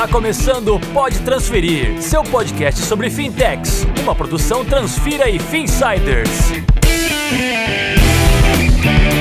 Tá começando o Pode Transferir, seu podcast sobre fintechs, uma produção Transfira e Finsiders.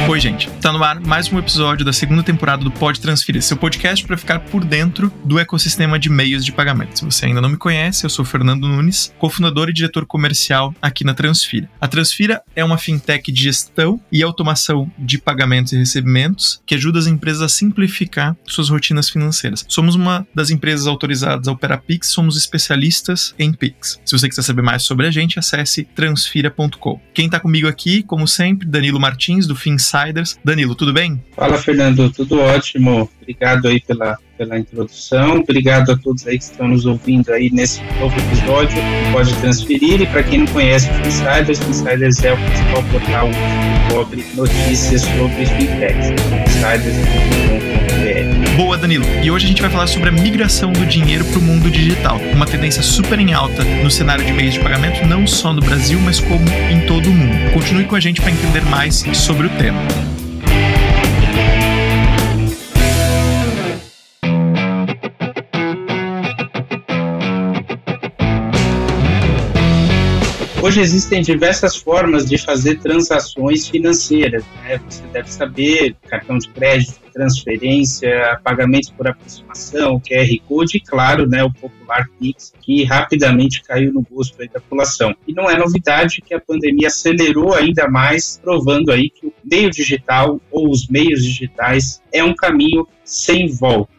Oi, gente. Tá no ar mais um episódio da segunda temporada do Pode Transferir, seu podcast para ficar por dentro do ecossistema de meios de pagamento. Se você ainda não me conhece, eu sou Fernando Nunes, cofundador e diretor comercial aqui na Transfira. A Transfira é uma fintech de gestão e automação de pagamentos e recebimentos que ajuda as empresas a simplificar suas rotinas financeiras. Somos uma das empresas autorizadas a operar Pix, somos especialistas em Pix. Se você quiser saber mais sobre a gente, acesse transfira.com. Quem tá comigo aqui, como sempre, Danilo Martins, do Finsight Insiders. Danilo, tudo bem? Fala, Fernando, tudo ótimo. Obrigado aí pela, pela introdução. Obrigado a todos aí que estão nos ouvindo aí nesse novo episódio. Pode transferir. E para quem não conhece o Insiders, o Insiders é o principal portal que cobre notícias sobre fintechs. Insiders.com.br. Boa, Danilo. E hoje a gente vai falar sobre a migração do dinheiro para o mundo digital. Uma tendência super em alta no cenário de meios de pagamento, não só no Brasil, mas como em todo o mundo. Continue com a gente para entender mais sobre o tema. Hoje existem diversas formas de fazer transações financeiras. Né? Você deve saber cartão de crédito, transferência, pagamentos por aproximação, QR Code e, claro, né, o popular Pix, que rapidamente caiu no gosto da população. E não é novidade que a pandemia acelerou ainda mais, provando aí que o meio digital ou os meios digitais é um caminho sem volta.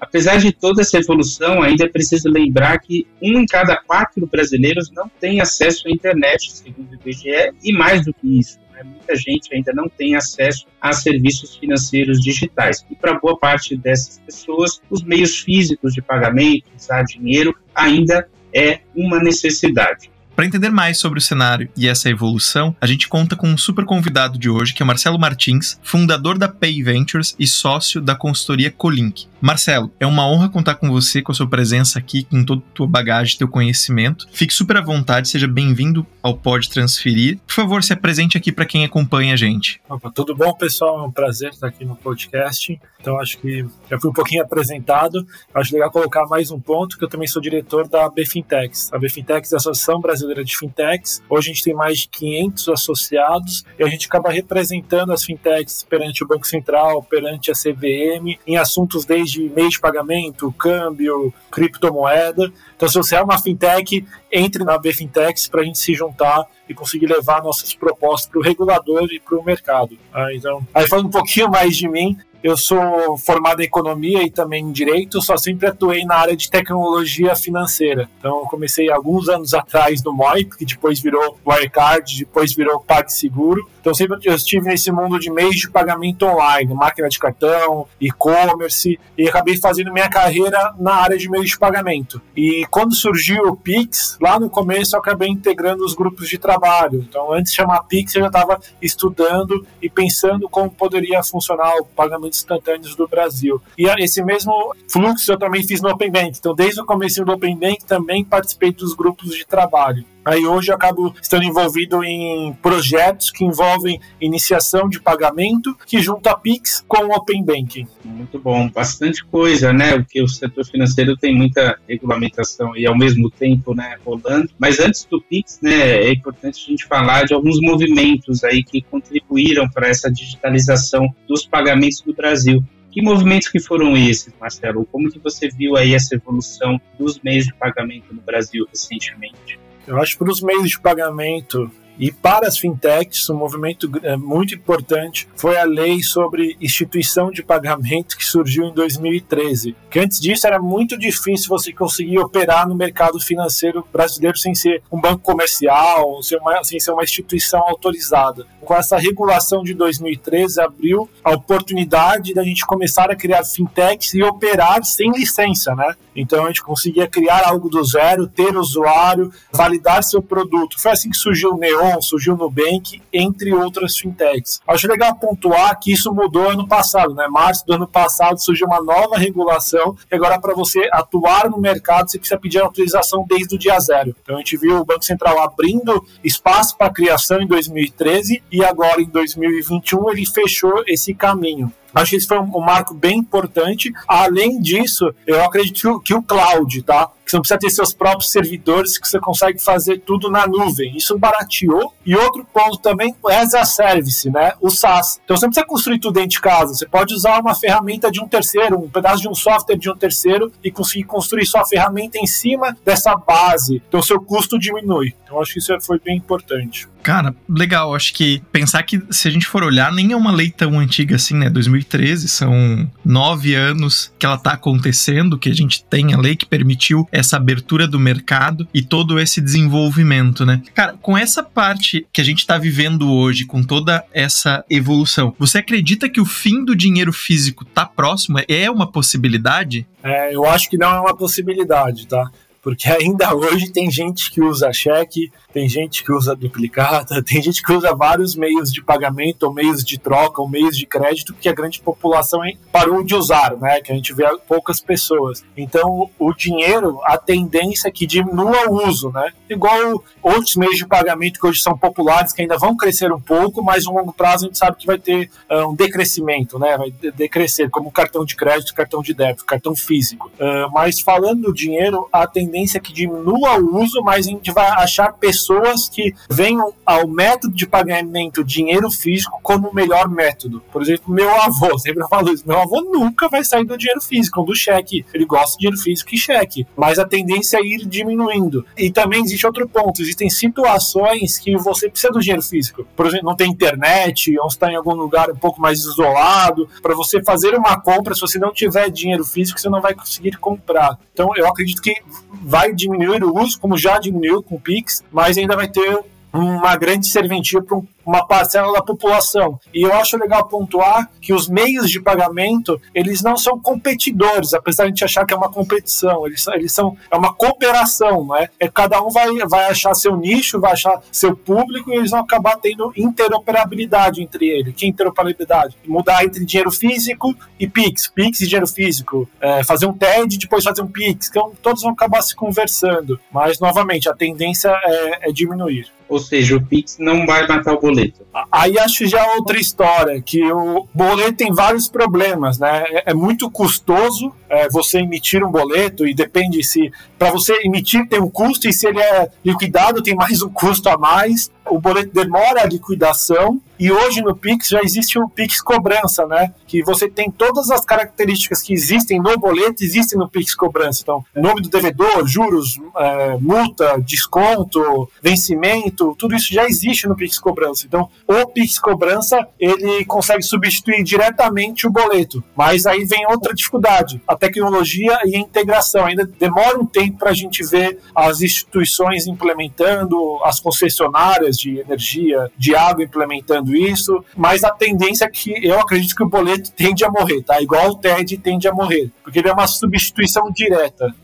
Apesar de toda essa evolução, ainda é preciso lembrar que um em cada quatro brasileiros não tem acesso à internet, segundo o IBGE, e mais do que isso, né, muita gente ainda não tem acesso a serviços financeiros digitais. E para boa parte dessas pessoas, os meios físicos de pagamento, usar dinheiro, ainda é uma necessidade. Para entender mais sobre o cenário e essa evolução, a gente conta com um super convidado de hoje, que é Marcelo Martins, fundador da Pay Ventures e sócio da consultoria Colink. Marcelo, é uma honra contar com você, com a sua presença aqui, com toda a tua bagagem, teu conhecimento. Fique super à vontade, seja bem-vindo ao Pode Transferir. Por favor, se apresente aqui para quem acompanha a gente. Opa, tudo bom, pessoal? É um prazer estar aqui no podcast. Então, acho que já fui um pouquinho apresentado. Acho legal colocar mais um ponto, que eu também sou diretor da BFintex. A BFintex é a Associação Brasileira de Fintechs. Hoje a gente tem mais de 500 associados e a gente acaba representando as fintechs perante o Banco Central, perante a CVM, em assuntos desde de meio de pagamento, câmbio, criptomoeda. Então, se você é uma fintech, entre na BFintex para a gente se juntar e conseguir levar nossas propostas para o regulador e para o mercado. Ah, então, aí falando um pouquinho mais de mim, eu sou formado em economia e também em direito, só sempre atuei na área de tecnologia financeira. Então, comecei alguns anos atrás no MOI, que depois virou Wirecard, depois virou PagSeguro. Então, sempre eu estive nesse mundo de meios de pagamento online, máquina de cartão, e-commerce, e acabei fazendo minha carreira na área de meios de pagamento. E quando surgiu o Pix, lá no começo eu acabei integrando os grupos de trabalho. Então, antes de chamar Pix, eu já estava estudando e pensando como poderia funcionar o pagamento instantâneos do Brasil. E esse mesmo fluxo eu também fiz no Open Bank. Então, desde o começo do Open Bank, também participei dos grupos de trabalho. Aí hoje eu acabo estando envolvido em projetos que envolvem iniciação de pagamento que junta Pix com Open Banking. Muito bom, bastante coisa, né? Porque o setor financeiro tem muita regulamentação e ao mesmo tempo, né, rolando. Mas antes do Pix, né, é importante a gente falar de alguns movimentos aí que contribuíram para essa digitalização dos pagamentos do Brasil. Que movimentos que foram esses, Marcelo? Como que você viu aí essa evolução dos meios de pagamento no Brasil recentemente? Eu acho que para os meios de pagamento e para as fintechs, um movimento é, muito importante foi a lei sobre instituição de pagamento que surgiu em 2013. Que antes disso era muito difícil você conseguir operar no mercado financeiro brasileiro sem ser um banco comercial, sem, uma, sem ser uma instituição autorizada. Com essa regulação de 2013 abriu a oportunidade da gente começar a criar fintechs e operar sem licença, né? Então a gente conseguia criar algo do zero, ter usuário, validar seu produto. Foi assim que surgiu o Neon surgiu no Nubank, entre outras fintechs. Acho legal pontuar que isso mudou ano passado, né? Março do ano passado surgiu uma nova regulação e agora para você atuar no mercado você precisa pedir autorização desde o dia zero. Então a gente viu o Banco Central abrindo espaço para criação em 2013 e agora em 2021 ele fechou esse caminho. Acho que esse foi um, marco bem importante. Além disso, eu acredito o, que o cloud, tá? Que você não precisa ter seus próprios servidores, que você consegue fazer tudo na nuvem. Isso barateou. E outro ponto também, as a service, né? O SaaS. Então você não precisa construir tudo dentro de casa. Você pode usar uma ferramenta de um terceiro, um pedaço de um software de um terceiro e conseguir construir sua ferramenta em cima dessa base. Então seu custo diminui. Então acho que isso foi bem importante. Cara, legal. Acho que pensar que se a gente for olhar, nem é uma lei tão antiga assim, né? 2013, são nove anos que ela tá acontecendo, que a gente tem a lei que permitiu essa abertura do mercado e todo esse desenvolvimento, né? Cara, com essa parte que a gente tá vivendo hoje, com toda essa evolução, você acredita que o fim do dinheiro físico tá próximo? É uma possibilidade? É, eu acho que não é uma possibilidade, tá? Porque ainda hoje tem gente que usa cheque, tem gente que usa duplicata, tem gente que usa vários meios de pagamento, ou meios de troca, ou meios de crédito que a grande população parou de usar, né? Que a gente vê poucas pessoas. Então, o dinheiro, a tendência é que diminua o uso, né? Igual outros meios de pagamento que hoje são populares, que ainda vão crescer um pouco, mas no longo prazo a gente sabe que vai ter uh, um decrescimento, né? Vai decrescer, como cartão de crédito, cartão de débito, cartão físico. Uh, mas falando do dinheiro, a tendência é que diminua o uso, mas a gente vai achar pessoas que venham ao método de pagamento dinheiro físico como o melhor método. Por exemplo, meu avô, sempre falo isso, meu avô nunca vai sair do dinheiro físico, do cheque. Ele gosta de dinheiro físico e cheque, mas a tendência é ir diminuindo. E também existe outro ponto, existem situações que você precisa do dinheiro físico. Por exemplo, não tem internet, ou está em algum lugar um pouco mais isolado, para você fazer uma compra, se você não tiver dinheiro físico, você não vai conseguir comprar. Então, eu acredito que vai diminuir o uso, como já diminuiu com o Pix, mas ainda vai ter uma grande serventia para um uma parcela da população. E eu acho legal pontuar que os meios de pagamento, eles não são competidores, apesar de a gente achar que é uma competição, eles são, eles são é uma cooperação, né? É cada um vai, vai achar seu nicho, vai achar seu público e eles vão acabar tendo interoperabilidade entre eles. Que interoperabilidade? Mudar entre dinheiro físico e Pix, Pix e dinheiro físico, é, fazer um TED e depois fazer um Pix, então todos vão acabar se conversando, mas novamente a tendência é, é diminuir. Ou seja, o Pix não vai matar o boleto. Aí acho já outra história, que o boleto tem vários problemas, né? É, é muito custoso é, você emitir um boleto e depende se para você emitir tem um custo e se ele é liquidado tem mais um custo a mais. O boleto demora a liquidação e hoje no Pix já existe o Pix cobrança, né? Que você tem todas as características que existem no boleto, existem no Pix cobrança. Então, nome do devedor, juros, é, multa, desconto, vencimento, tudo isso já existe no Pix cobrança. Então, o Pix cobrança ele consegue substituir diretamente o boleto. Mas aí vem outra dificuldade: a tecnologia e a integração. Ainda demora um tempo para a gente ver as instituições implementando, as concessionárias de energia, de água implementando isso, mas a tendência é que eu acredito que o boleto tende a morrer, tá? Igual o TED tende a morrer, porque ele é uma substituição direta.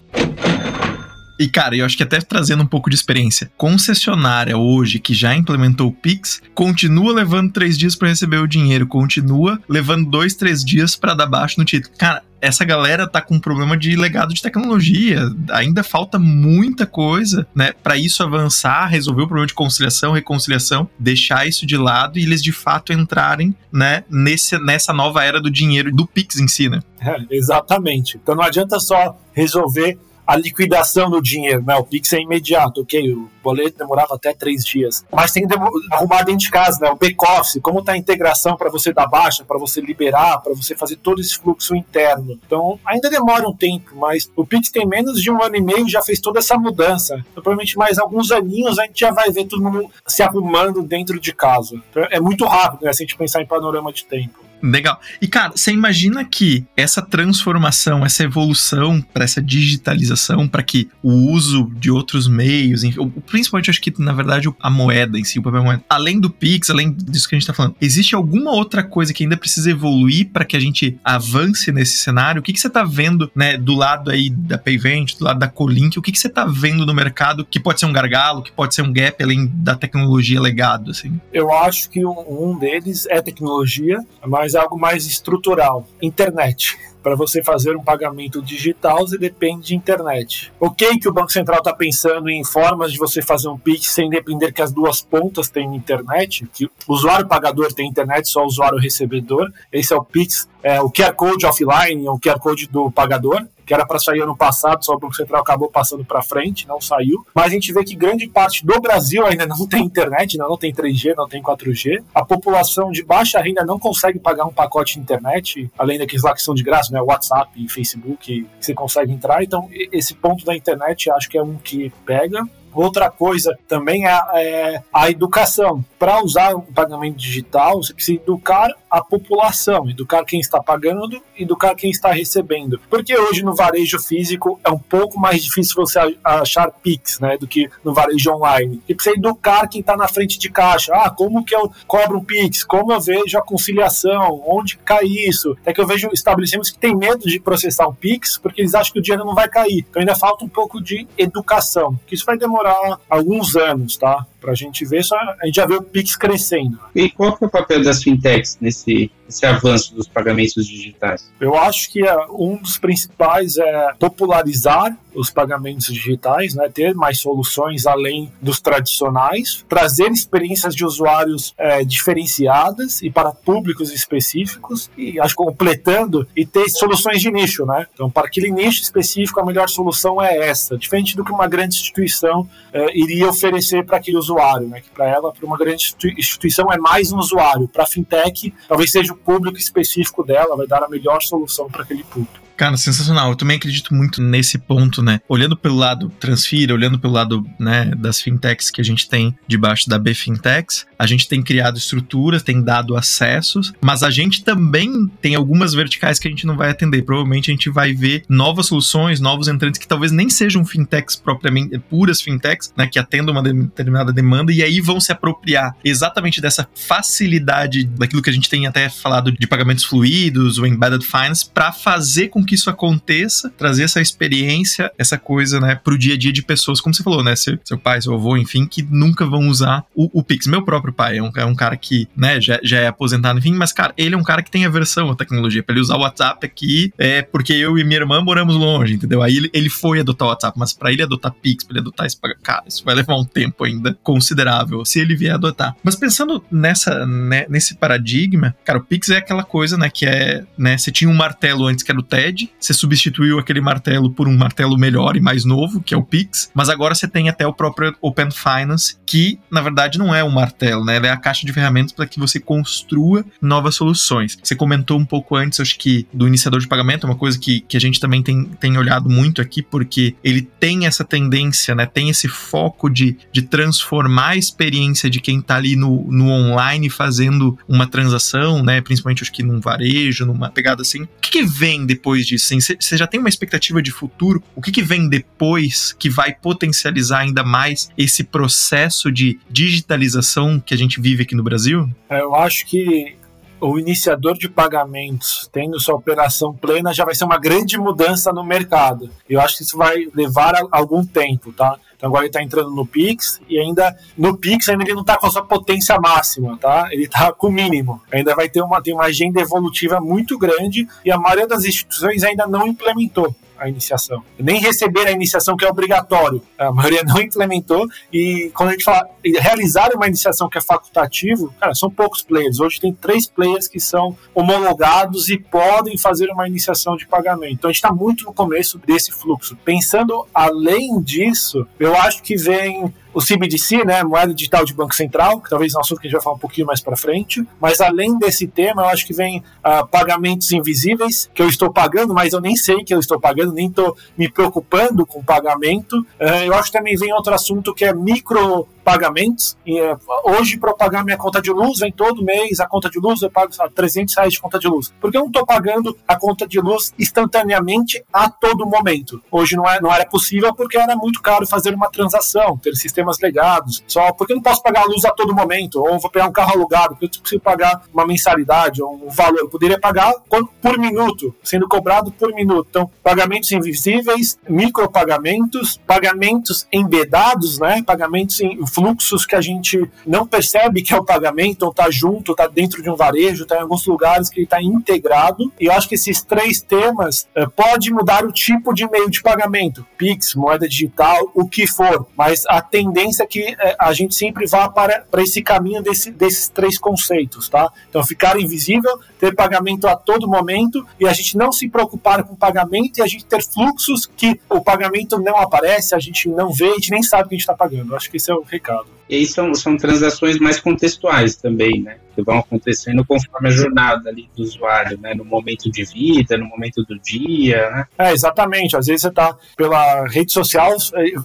E, cara, eu acho que até trazendo um pouco de experiência, concessionária hoje que já implementou o Pix, continua levando três dias para receber o dinheiro, continua levando dois, três dias para dar baixo no título. Cara, essa galera tá com um problema de legado de tecnologia. Ainda falta muita coisa, né, para isso avançar, resolver o problema de conciliação, reconciliação, deixar isso de lado e eles de fato entrarem, né, nesse, nessa nova era do dinheiro, do Pix em si, né? É, exatamente. Então não adianta só resolver a liquidação do dinheiro, né? O Pix é imediato, ok? O boleto demorava até três dias. Mas tem que arrumar dentro de casa, né? O back-office, como está a integração para você dar baixa, para você liberar, para você fazer todo esse fluxo interno. Então, ainda demora um tempo, mas o Pix tem menos de um ano e meio já fez toda essa mudança. Então, provavelmente mais alguns aninhos a gente já vai ver todo mundo se arrumando dentro de casa. Então, é muito rápido, né? Se a gente pensar em panorama de tempo. Legal. E, cara, você imagina que essa transformação, essa evolução para essa digitalização, para que o uso de outros meios, enfim, principalmente acho que, na verdade, a moeda em si, o papel moeda, além do Pix, além disso que a gente está falando, existe alguma outra coisa que ainda precisa evoluir para que a gente avance nesse cenário? O que, que você está vendo, né, do lado aí da Payvent, do lado da Colink, o que, que você está vendo no mercado que pode ser um gargalo, que pode ser um gap além da tecnologia legado, assim? Eu acho que um deles é tecnologia, mas mas é algo mais estrutural. Internet. Para você fazer um pagamento digital, você depende de internet. Ok que o Banco Central está pensando em formas de você fazer um Pix sem depender que as duas pontas tenham internet, que o usuário pagador tem internet, só o usuário recebedor. Esse é o Pix, é o QR Code offline, é o QR Code do pagador que era para sair ano passado, só o Banco Central acabou passando para frente, não saiu. Mas a gente vê que grande parte do Brasil ainda não tem internet, não tem 3G, não tem 4G. A população de baixa renda não consegue pagar um pacote de internet, além daqueles lá que são de graça, né? WhatsApp, Facebook, que você consegue entrar. Então, esse ponto da internet acho que é um que pega. Outra coisa também é, é a educação. Para usar o pagamento digital, você precisa educar a população, educar quem está pagando, educar quem está recebendo. Porque hoje no varejo físico é um pouco mais difícil você achar Pix, né, do que no varejo online. E precisa educar quem está na frente de caixa. Ah, como que eu cobro um Pix? Como eu vejo a conciliação? Onde cai isso? É que eu vejo estabelecimentos que têm medo de processar um Pix porque eles acham que o dinheiro não vai cair. Então ainda falta um pouco de educação, que isso vai demorar alguns anos, tá? Para a gente ver, só, a gente já vê o Pix crescendo. E qual é o papel das fintechs nesse, nesse avanço dos pagamentos digitais? Eu acho que é, um dos principais é popularizar os pagamentos digitais, né, ter mais soluções além dos tradicionais, trazer experiências de usuários é, diferenciadas e para públicos específicos, e acho completando, e ter soluções de nicho. Né? Então, para aquele nicho específico, a melhor solução é essa, diferente do que uma grande instituição é, iria oferecer para aquele usuário, né? que para ela, para uma grande instituição, é mais um usuário. Para a fintech, talvez seja o público específico dela, vai dar a melhor solução para aquele público. Cara, sensacional. Eu também acredito muito nesse ponto, né? Olhando pelo lado Transfira, olhando pelo lado né, das fintechs que a gente tem debaixo da B Fintechs, a gente tem criado estruturas, tem dado acessos, mas a gente também tem algumas verticais que a gente não vai atender. Provavelmente a gente vai ver novas soluções, novos entrantes que talvez nem sejam fintechs propriamente, puras fintechs, né? Que atendam uma determinada demanda e aí vão se apropriar exatamente dessa facilidade daquilo que a gente tem até falado de pagamentos fluidos, o embedded finance, para fazer com que isso aconteça, trazer essa experiência, essa coisa, né, pro dia a dia de pessoas, como você falou, né, seu, seu pai, seu avô, enfim, que nunca vão usar o, o Pix. Meu próprio pai é um, é um cara que, né, já, já é aposentado, enfim, mas, cara, ele é um cara que tem aversão à tecnologia. Pra ele usar o WhatsApp aqui, é porque eu e minha irmã moramos longe, entendeu? Aí ele, ele foi adotar o WhatsApp, mas para ele adotar Pix, pra ele adotar isso, cara, isso vai levar um tempo ainda considerável, se ele vier adotar. Mas pensando nessa, né, nesse paradigma, cara, o Pix é aquela coisa, né, que é, né, você tinha um martelo antes que era o TED, você substituiu aquele martelo por um martelo melhor e mais novo, que é o Pix, mas agora você tem até o próprio Open Finance, que na verdade não é um martelo, né? Ela é a caixa de ferramentas para que você construa novas soluções. Você comentou um pouco antes, acho que, do iniciador de pagamento, uma coisa que, que a gente também tem, tem olhado muito aqui, porque ele tem essa tendência, né? Tem esse foco de, de transformar a experiência de quem está ali no, no online fazendo uma transação, né? Principalmente acho que num varejo, numa pegada assim. O que, que vem depois disso? Assim, você já tem uma expectativa de futuro? O que, que vem depois que vai potencializar ainda mais esse processo de digitalização que a gente vive aqui no Brasil? É, eu acho que o iniciador de pagamentos tendo sua operação plena já vai ser uma grande mudança no mercado. Eu acho que isso vai levar algum tempo, tá? Então agora ele está entrando no Pix e ainda no Pix ainda ele não está com a sua potência máxima, tá? Ele está com o mínimo. Ainda vai ter uma, tem uma agenda evolutiva muito grande e a maioria das instituições ainda não implementou a iniciação. Nem receber a iniciação que é obrigatório. A maioria não implementou. E quando a gente fala realizar uma iniciação que é facultativo, cara, são poucos players. Hoje tem três players que são homologados e podem fazer uma iniciação de pagamento. Então a gente está muito no começo desse fluxo. Pensando além disso, eu acho que vem o CBDC, né, moeda digital de Banco Central, que talvez é um assunto que a gente vai falar um pouquinho mais para frente. Mas além desse tema, eu acho que vem uh, pagamentos invisíveis, que eu estou pagando, mas eu nem sei que eu estou pagando, nem estou me preocupando com pagamento. Uh, eu acho que também vem outro assunto que é micro pagamentos. E, uh, hoje, para pagar minha conta de luz, vem todo mês a conta de luz, eu pago sabe, 300 reais de conta de luz. Porque eu não estou pagando a conta de luz instantaneamente a todo momento. Hoje não, é, não era possível porque era muito caro fazer uma transação, ter sistema sistemas legados, só porque eu não posso pagar a luz a todo momento, ou vou pegar um carro alugado, porque eu preciso pagar uma mensalidade ou um valor. Eu poderia pagar por minuto, sendo cobrado por minuto. Então, pagamentos invisíveis, micropagamentos, pagamentos embedados, né? Pagamentos em fluxos que a gente não percebe que é o pagamento, ou está junto, está dentro de um varejo, está em alguns lugares que está integrado. E eu acho que esses três temas eh, pode mudar o tipo de meio de pagamento, Pix, moeda digital, o que for. Mas a tendência é que eh, a gente sempre vá para, para esse caminho desse, desses três conceitos, tá? Então, ficar invisível, ter pagamento a todo momento e a gente não se preocupar com pagamento e a gente ter fluxos que o pagamento não aparece, a gente não vê, a gente nem sabe que a gente está pagando. Acho que esse é o recado. E aí são, são transações mais contextuais também, né? Que vão acontecendo conforme a jornada ali do usuário, né? No momento de vida, no momento do dia, né? É, exatamente. Às vezes você está pela rede social,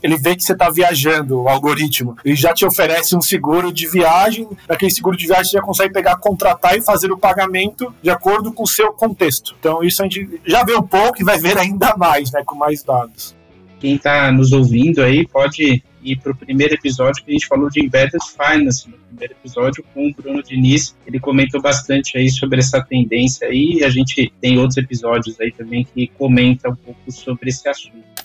ele vê que você está viajando, o algoritmo, e já te oferece um seguro de viagem. Daquele seguro de viagem você já consegue pegar, contratar e fazer o pagamento de acordo com o seu contexto. Então isso a gente já vê um pouco e vai ver ainda mais, né? Com mais dados. Quem está nos ouvindo aí pode ir para o primeiro episódio que a gente falou de Embedded Finance, no primeiro episódio com o Bruno Diniz. Ele comentou bastante aí sobre essa tendência aí, e a gente tem outros episódios aí também que comenta um pouco sobre esse assunto.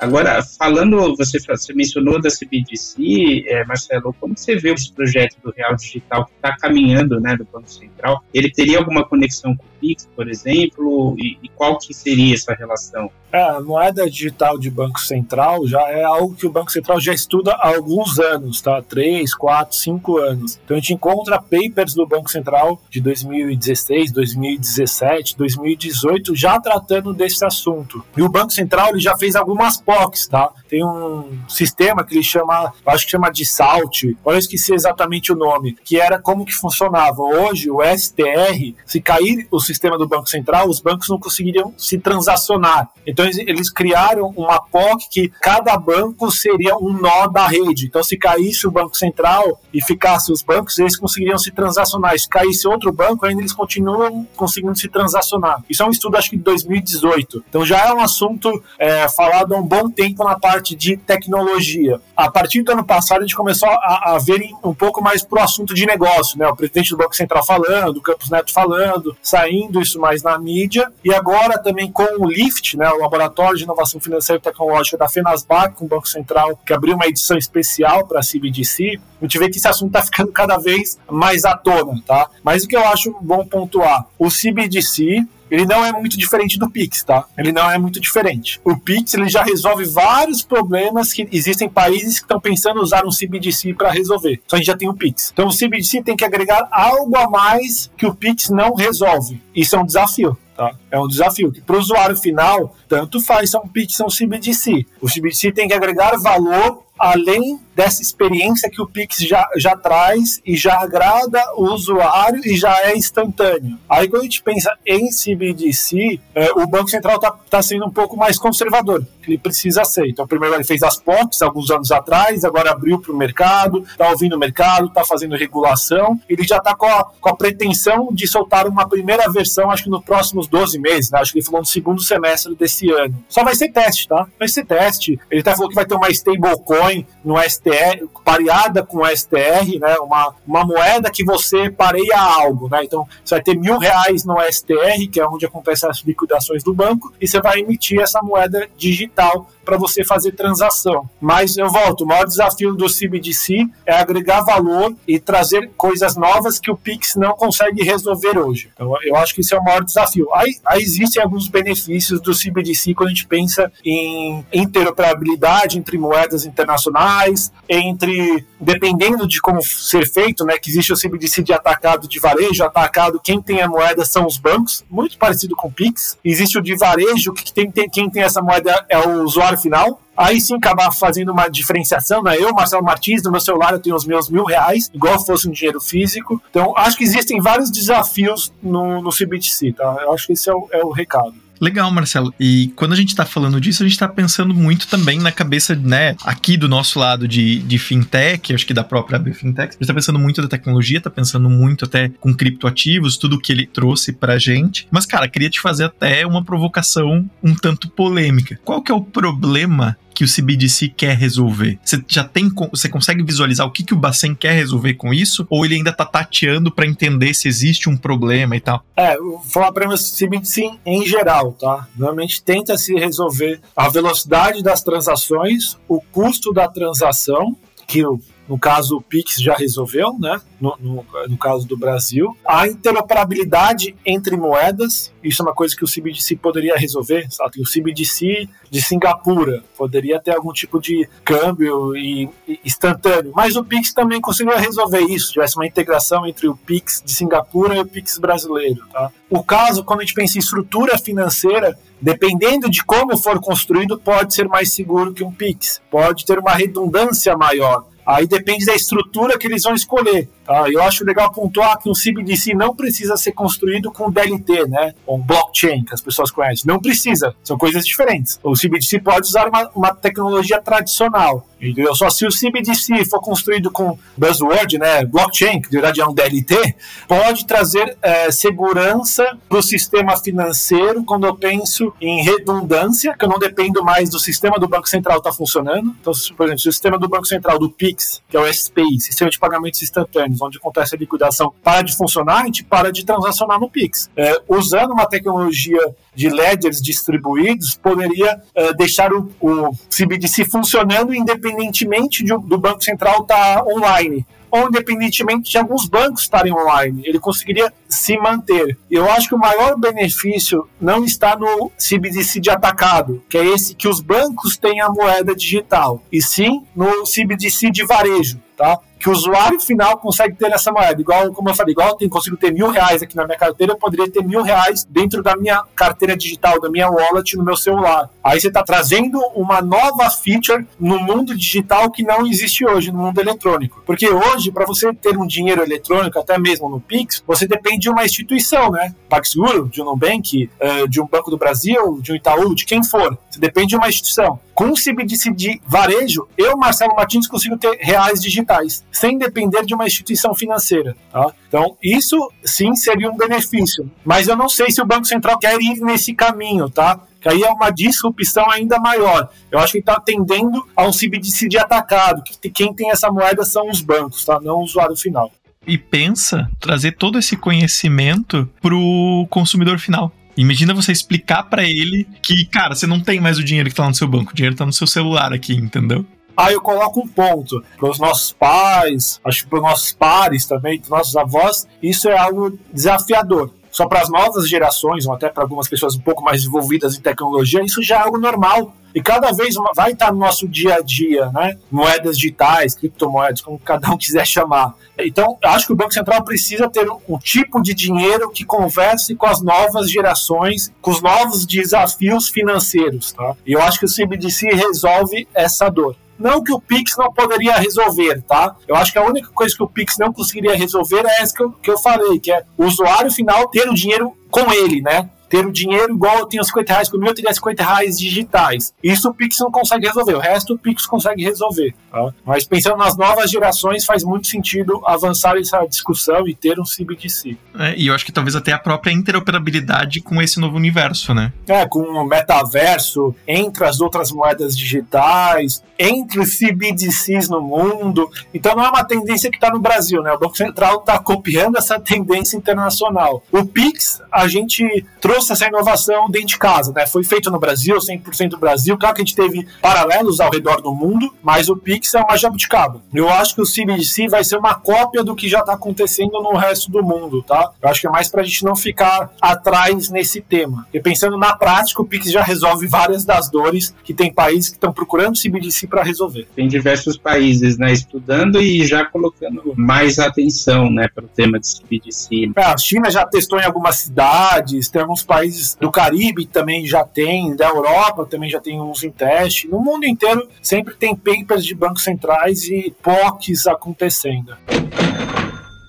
Agora, falando, você, você mencionou da CBDC, é, Marcelo, como você vê esse projeto do Real Digital que está caminhando, né, do Banco Central? Ele teria alguma conexão com Pix, por exemplo? E, e qual que seria essa relação? É, a moeda digital de Banco Central já é algo que o Banco Central já estuda há alguns anos, tá? Três, quatro, cinco anos. Então a gente encontra papers do Banco Central de 2016, 2017, 2018 já tratando desse assunto. E o Banco Central ele já fez algumas POCs, tá? Tem um sistema que ele chama, acho que chama de SALT, eu esqueci exatamente o nome, que era como que funcionava. Hoje o STR, se cair o sistema do Banco Central, os bancos não conseguiriam se transacionar. Então eles criaram uma POC que cada banco seria um nó da rede. Então se caísse o Banco Central e ficasse os bancos, eles conseguiriam se transacionar. Se caísse outro banco, ainda eles continuam conseguindo se transacionar. Isso é um estudo, acho que de 2018. Então já é um assunto é, falado há um bom tempo na parte de tecnologia. A partir do ano passado, a gente começou a, a ver um pouco mais pro assunto de negócio, né? O presidente do Banco Central falando, o Campos Neto falando, saindo isso mais na mídia. E agora também com o LIFT, né? O Laboratório de Inovação Financeira e Tecnológica da FENASBAC, com o Banco Central, que abriu uma edição especial para a CBDC, a gente vê que esse assunto está ficando cada vez mais à tona, tá? Mas o que eu acho bom pontuar, o CBDC ele não é muito diferente do Pix, tá? Ele não é muito diferente. O Pix ele já resolve vários problemas que existem países que estão pensando usar um CBDC para resolver. Então a gente já tem o Pix. Então o CBDC tem que agregar algo a mais que o Pix não resolve. Isso é um desafio. Tá? É um desafio que para o usuário final, tanto faz se é um Pix ou um CBDC. O CBDC tem que agregar valor além dessa experiência que o Pix já, já traz e já agrada o usuário e já é instantâneo. Aí quando a gente pensa em CBDC, é, o Banco Central está tá sendo um pouco mais conservador, ele precisa ser. Então, primeiro ele fez as POCs alguns anos atrás, agora abriu para o mercado, está ouvindo o mercado, está fazendo regulação, ele já está com, com, a pretensão de soltar uma primeira versão, acho que nos próximos 12 meses, né? acho que ele falou no segundo semestre desse ano. Só vai ser teste, tá? Vai ser teste. Ele até falou que vai ter uma stablecoin no STR, pareada com o STR, né? Uma, uma moeda que você pareia algo, né? Então, você vai ter mil reais no STR, que é onde acontecem as liquidações do banco, e você vai emitir essa moeda digital para você fazer transação. Mas eu volto, o maior desafio do CBDC é agregar valor e trazer coisas novas que o Pix não consegue resolver hoje. Então, eu acho que esse é o maior desafio. Aí, aí existem alguns benefícios do CBDC quando a gente pensa em interoperabilidade entre moedas internacionais, entre, dependendo de como ser feito, né, que existe o CBDC de atacado de varejo, atacado, quem tem a moeda são os bancos, muito parecido com o Pix. Existe o de varejo, que tem, tem, quem tem essa moeda é o usuário usuário final. Aí sim acabar fazendo uma diferenciação, né? Eu, Marcelo Martins, no meu celular eu tenho os meus mil reais, igual fosse um dinheiro físico. Então, acho que existem vários desafios no, no CBDC, tá? Eu acho que esse é o, é o recado. Legal, Marcelo. E quando a gente está falando disso, a gente está pensando muito também na cabeça, né, aqui do nosso lado de, de fintech, acho que da própria fintech. A gente está pensando muito da tecnologia, está pensando muito até com criptoativos, tudo que ele trouxe pra gente. Mas, cara, queria te fazer até uma provocação um tanto polêmica. Qual que é o problema que o CBDC quer resolver? Você já tem, você consegue visualizar o que, que o Bacen quer resolver com isso? Ou ele ainda tá tateando para entender se existe um problema e tal? É, vou falar para o CBDC em geral, tá? Normalmente tenta se resolver a velocidade das transações, o custo da transação, que o no caso, o Pix já resolveu, né? No, no, no, caso do Brasil. A interoperabilidade entre moedas, isso é uma coisa que o CBDC poderia resolver. Sabe? O CBDC de Singapura poderia ter algum tipo de câmbio e, e instantâneo, mas o Pix também conseguiu resolver isso. Tivesse uma integração entre o Pix de Singapura e o Pix brasileiro. Tá? O caso, quando a gente pensa em estrutura financeira, dependendo de como for construído, pode ser mais seguro que um Pix, pode ter uma redundância maior. Aí depende da estrutura que eles vão escolher. Tá? Eu acho legal pontuar que um CBDC não precisa ser construído com DLT, né? Um blockchain, que as pessoas conhecem. Não precisa, são coisas diferentes. O CBDC pode usar uma, uma tecnologia tradicional. Entendeu? Só se o CBDC for construído com buzzword, né, blockchain, que na verdade é um DLT, pode trazer é, segurança para o sistema financeiro quando eu penso em redundância, que eu não dependo mais do sistema do Banco Central estar tá funcionando. Então, por exemplo, se o sistema do Banco Central, do PIX, que é o SPI, Sistema de Pagamentos Instantâneos, onde acontece a liquidação, para de funcionar, a gente para de transacionar no Pix. É, usando uma tecnologia de ledgers distribuídos, poderia é, deixar o, o CBDC funcionando independentemente de, do Banco Central estar tá online ou independentemente de alguns bancos estarem online, ele conseguiria se manter. Eu acho que o maior benefício não está no CBDC de atacado, que é esse que os bancos têm a moeda digital, e sim no CBDC de varejo, tá? Que o usuário final consegue ter essa moeda. Igual, como eu falei, igual eu consigo ter mil reais aqui na minha carteira, eu poderia ter mil reais dentro da minha carteira digital, da minha wallet no meu celular. Aí você está trazendo uma nova feature no mundo digital que não existe hoje, no mundo eletrônico. Porque hoje, para você ter um dinheiro eletrônico, até mesmo no Pix, você depende de uma instituição, né? PagSeguro, de um Nubank, eh, de um Banco do Brasil, de um Itaú, de quem for. Você depende de uma instituição. Com o CBDC de varejo, eu, Marcelo Martins, consigo ter reais digitais, sem depender de uma instituição financeira. Tá? Então, isso sim seria um benefício. Mas eu não sei se o Banco Central quer ir nesse caminho, tá? que aí é uma disrupção ainda maior. Eu acho que está tendendo a um CBDC atacado, que quem tem essa moeda são os bancos, tá? não o usuário final. E pensa trazer todo esse conhecimento para o consumidor final. Imagina você explicar para ele que, cara, você não tem mais o dinheiro que tá no seu banco, o dinheiro tá no seu celular aqui, entendeu? Aí eu coloco um ponto para os nossos pais, acho que para os nossos pares também, para os nossos avós, isso é algo desafiador. Só para as novas gerações, ou até para algumas pessoas um pouco mais envolvidas em tecnologia, isso já é algo normal. E cada vez vai estar no nosso dia a dia, né? Moedas digitais, criptomoedas, como cada um quiser chamar. Então, acho que o Banco Central precisa ter um tipo de dinheiro que converse com as novas gerações, com os novos desafios financeiros, tá? E eu acho que o CBDC resolve essa dor. Não que o Pix não poderia resolver, tá? Eu acho que a única coisa que o Pix não conseguiria resolver é essa que eu, que eu falei, que é o usuário final ter o dinheiro com ele, né? Ter o dinheiro igual eu tenho 50 reais comigo, eu teria 50 reais digitais. Isso o Pix não consegue resolver, o resto o Pix consegue resolver. Tá? Mas pensando nas novas gerações, faz muito sentido avançar essa discussão e ter um CBDC. É, e eu acho que talvez até a própria interoperabilidade com esse novo universo, né? É, com o metaverso, entre as outras moedas digitais, entre os CBDCs no mundo. Então não é uma tendência que está no Brasil, né? O Banco Central está copiando essa tendência internacional. O Pix, a gente trouxe trouxe essa inovação dentro de casa, né? Foi feito no Brasil, 100% do Brasil. Claro que a gente teve paralelos ao redor do mundo, mas o Pix é uma jabuticaba. Eu acho que o CBDC vai ser uma cópia do que já está acontecendo no resto do mundo, tá? Eu acho que é mais para a gente não ficar atrás nesse tema. E pensando na prática, o Pix já resolve várias das dores que tem países que estão procurando CBDC para resolver. Tem diversos países, né, estudando e já colocando mais atenção, né, para o tema de CBDC. É, a China já testou em algumas cidades, tem alguns países do Caribe também já tem, da Europa também já tem uns em teste. No mundo inteiro sempre tem papers de bancos centrais e POCs acontecendo.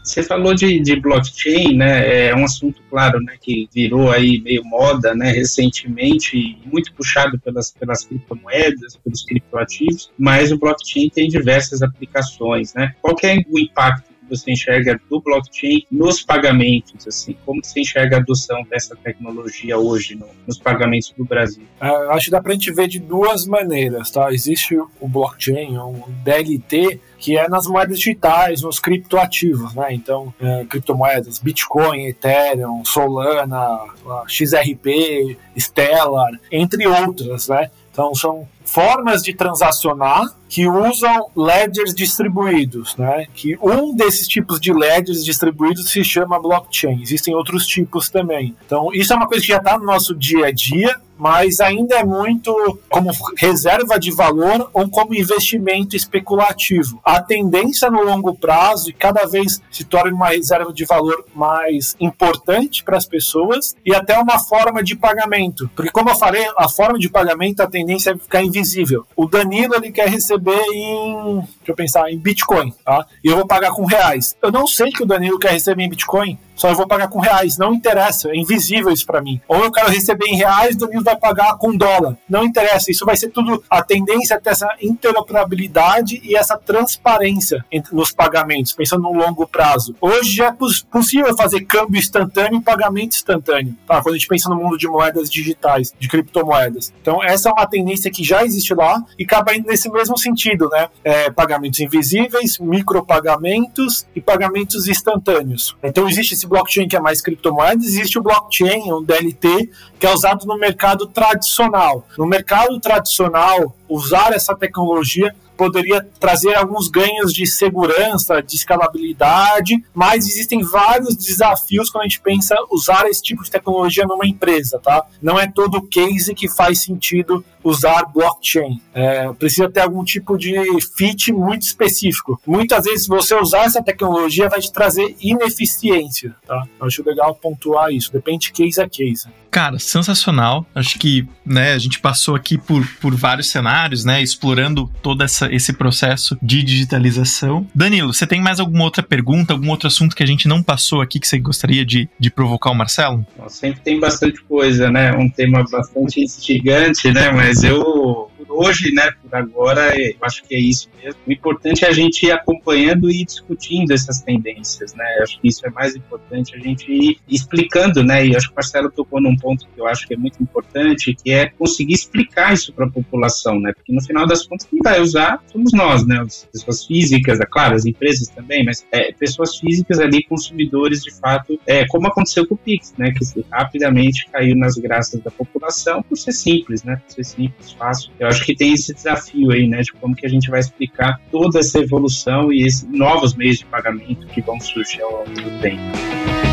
Você falou de, de, blockchain, né? É um assunto, claro, né, que virou aí meio moda, né, recentemente, muito puxado pelas, pelas criptomoedas, pelos criptoativos, mas o blockchain tem diversas aplicações, né? Qual é o impacto você enxerga do blockchain nos pagamentos, assim, como você enxerga a adoção dessa tecnologia hoje no, nos pagamentos do Brasil? É, acho que dá para a gente ver de duas maneiras, tá? Existe o blockchain, o DLT, que é nas moedas digitais, nos criptoativos, né? Então, é, criptomoedas, Bitcoin, Ethereum, Solana, XRP, Stellar, entre outras, né? Então, são formas de transacionar que usam ledgers distribuídos, né? Que um desses tipos de ledgers distribuídos se chama blockchain. Existem outros tipos também. Então, isso é uma coisa que já está no nosso dia a dia, mas ainda é muito como reserva de valor ou como investimento especulativo. A tendência no longo prazo e cada vez se torna uma reserva de valor mais importante para as pessoas e até uma forma de pagamento. Porque como eu falei, a forma de pagamento a tendência é ficar invisível. O Danilo ele quer receber em, deixa eu pensar, em Bitcoin, tá? E eu vou pagar com reais. Eu não sei que o Danilo quer receber em Bitcoin, só eu vou pagar com reais. Não interessa, é invisível isso para mim. Ou eu quero receber em reais, Danilo vai pagar com dólar. Não interessa, isso vai ser tudo. A tendência é ter essa interoperabilidade e essa transparência nos pagamentos, pensando no longo prazo. Hoje é possível fazer câmbio instantâneo e pagamento instantâneo, tá? Quando a gente pensa no mundo de moedas digitais, de criptomoedas. Então, essa é uma tendência que já existe lá e acaba indo nesse mesmo sentido, né? É, pagamentos invisíveis, micropagamentos e pagamentos instantâneos. Então, existe esse blockchain que é mais criptomoedas, existe o blockchain, um DLT, que é usado no mercado tradicional. No mercado tradicional, usar essa tecnologia poderia trazer alguns ganhos de segurança, de escalabilidade, mas existem vários desafios quando a gente pensa usar esse tipo de tecnologia numa empresa, tá? Não é todo case que faz sentido usar blockchain. É, precisa ter algum tipo de fit muito específico. Muitas vezes você usar essa tecnologia vai te trazer ineficiência, tá? Eu acho legal pontuar isso. Depende de case a case. Cara, sensacional. Acho que né, a gente passou aqui por, por vários cenários, né? Explorando todo essa, esse processo de digitalização. Danilo, você tem mais alguma outra pergunta, algum outro assunto que a gente não passou aqui que você gostaria de, de provocar o Marcelo? Sempre tem bastante coisa, né? Um tema bastante instigante, né? Mas eu hoje, né, por agora, eu acho que é isso mesmo. O importante é a gente ir acompanhando e discutindo essas tendências, né? Eu acho que isso é mais importante a gente ir explicando, né? E acho que o Marcelo tocou num ponto que eu acho que é muito importante, que é conseguir explicar isso para a população, né? Porque no final das contas, quem vai usar somos nós, né? As pessoas físicas, é claro, as empresas também, mas é, pessoas físicas ali, consumidores de fato, é, como aconteceu com o Pix, né? Que rapidamente caiu nas graças da população por ser simples, né? Por ser simples, fácil. Eu acho que tem esse desafio aí, né, de como que a gente vai explicar toda essa evolução e esses novos meios de pagamento que vão surgir ao longo do tempo.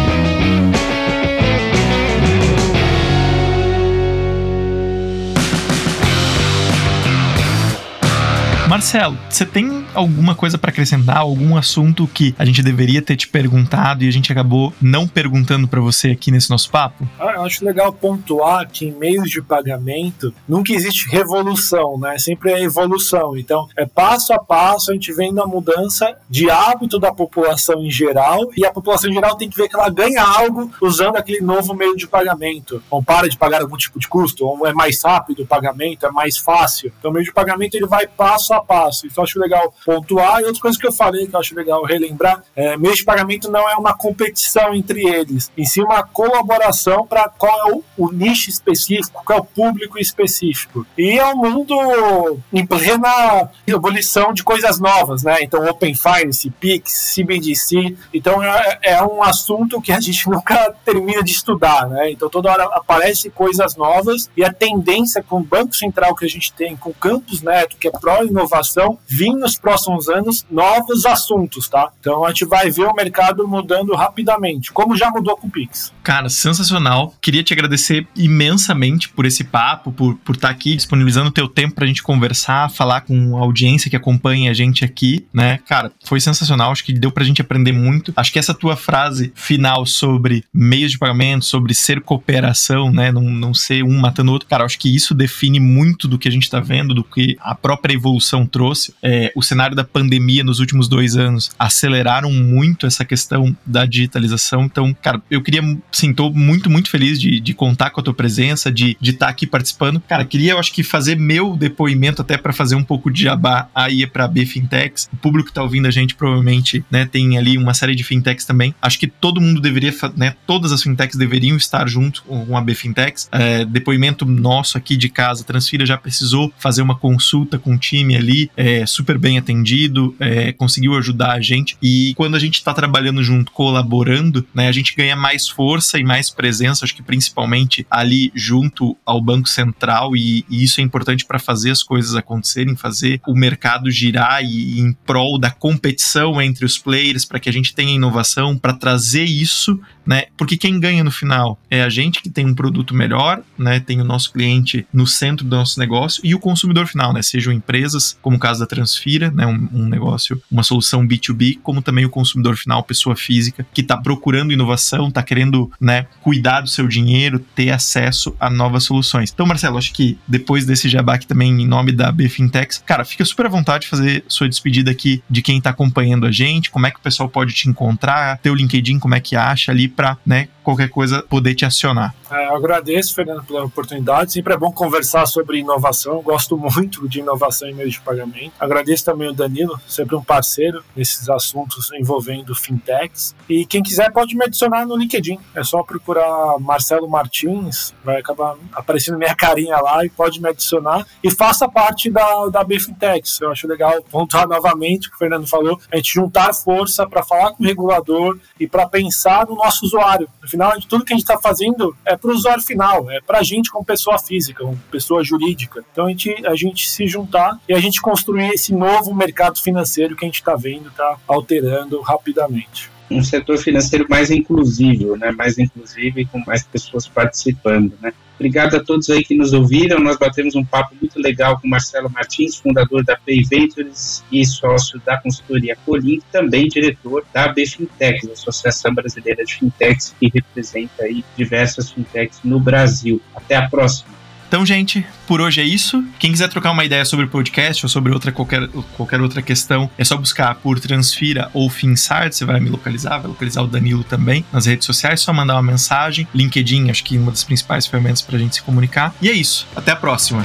Marcelo, você tem alguma coisa para acrescentar, algum assunto que a gente deveria ter te perguntado e a gente acabou não perguntando para você aqui nesse nosso papo? Ah, eu acho legal pontuar que em meios de pagamento nunca existe revolução, né? Sempre é evolução. Então, é passo a passo a gente vendo a mudança de hábito da população em geral e a população em geral tem que ver que ela ganha algo usando aquele novo meio de pagamento. Ou para de pagar algum tipo de custo, ou é mais rápido o pagamento, é mais fácil. Então, o meio de pagamento ele vai passo a passo. Eu acho legal pontuar. E outras coisas que eu falei que eu acho legal relembrar: é, meio de pagamento não é uma competição entre eles, em si uma colaboração para qual é o, o, nicho específico, qual é o público específico. E é um mundo em plena evolução de coisas novas, né? Então, Open Finance, Pix, CBDC. Então, é, é um assunto que a gente nunca termina de estudar, né? Então, toda hora aparece coisas novas e a tendência com o Banco Central que a gente tem, com o Campus Neto, que é pró-inovação, inovação, vir nos próximos anos novos assuntos, tá? Então a gente vai ver o mercado mudando rapidamente, como já mudou com o Pix. Cara, sensacional. Queria te agradecer imensamente por esse papo, por, por estar tá aqui disponibilizando o teu tempo pra gente conversar, falar com a audiência que acompanha a gente aqui, né? Cara, foi sensacional. Acho que deu pra gente aprender muito. Acho que essa tua frase final sobre meios de pagamento, sobre ser cooperação, né? Não, não ser um matando o outro. Cara, acho que isso define muito do que a gente tá vendo, do que a própria evolução trouxe. É, o cenário da pandemia nos últimos dois anos aceleraram muito essa questão da digitalização. Então, cara, eu queria, sim, tô muito, muito feliz de, de contar com a tua presença, de estar tá aqui participando. Cara, queria, eu acho que fazer meu depoimento até para fazer um pouco de jabá aí para B Fintechs. O público que tá ouvindo a gente provavelmente, né, tem ali uma série de fintechs também. Acho que todo mundo deveria, né, todas as fintechs deveriam estar junto com a B Fintechs. É, depoimento nosso aqui de casa, Transfira já precisou fazer uma consulta com o time ali, é, super bem atendido, é, conseguiu ajudar a gente. E quando a gente está trabalhando junto, colaborando, né, a gente ganha mais força e mais presença, acho que principalmente ali junto ao Banco Central, e, e isso é importante para fazer as coisas acontecerem, fazer o mercado girar e, e em prol da competição entre os players, para que a gente tenha inovação, para trazer isso né? Porque quem ganha no final é a gente que tem um produto melhor, né? Tem o nosso cliente no centro do nosso negócio e o consumidor final, né? Sejam empresas, como o caso da Transfira, né? Um, um negócio, uma solução B2B, como também o consumidor final, pessoa física, que está procurando inovação, está querendo, né? Cuidar do seu dinheiro, ter acesso a novas soluções. Então, Marcelo, acho que depois desse jabá aqui também em nome da BFintex, cara, fica super à vontade de fazer sua despedida aqui de quem está acompanhando a gente, como é que o pessoal pode te encontrar, teu LinkedIn, como é que acha ali para né, qualquer coisa poder te acionar. É, eu agradeço, Fernando, pela oportunidade. Sempre é bom conversar sobre inovação. Eu gosto muito de inovação em meios de pagamento. Agradeço também o Danilo, sempre um parceiro nesses assuntos envolvendo fintechs. E quem quiser pode me adicionar no LinkedIn. É só procurar Marcelo Martins, vai acabar aparecendo minha carinha lá e pode me adicionar. E faça parte da, da BFintechs. Eu acho legal pontuar novamente o que o Fernando falou, a gente juntar força para falar com o regulador e para pensar no nosso usuário. No final, tudo que a gente está fazendo é para o usuário final, é para a gente como pessoa física, como pessoa jurídica. Então a gente, a gente se juntar e a gente construir esse novo mercado financeiro que a gente está vendo, está alterando rapidamente um setor financeiro mais inclusivo, né? mais inclusivo e com mais pessoas participando. Né? Obrigado a todos aí que nos ouviram. Nós batemos um papo muito legal com Marcelo Martins, fundador da Pay Ventures e sócio da consultoria Colim, também diretor da B Fintechs, Associação Brasileira de Fintechs, que representa aí diversas fintechs no Brasil. Até a próxima. Então, gente, por hoje é isso. Quem quiser trocar uma ideia sobre o podcast ou sobre outra qualquer, qualquer outra questão, é só buscar por Transfira ou Finsart, você vai me localizar, vai localizar o Danilo também nas redes sociais, é só mandar uma mensagem. LinkedIn, acho que uma das principais ferramentas para a gente se comunicar. E é isso. Até a próxima.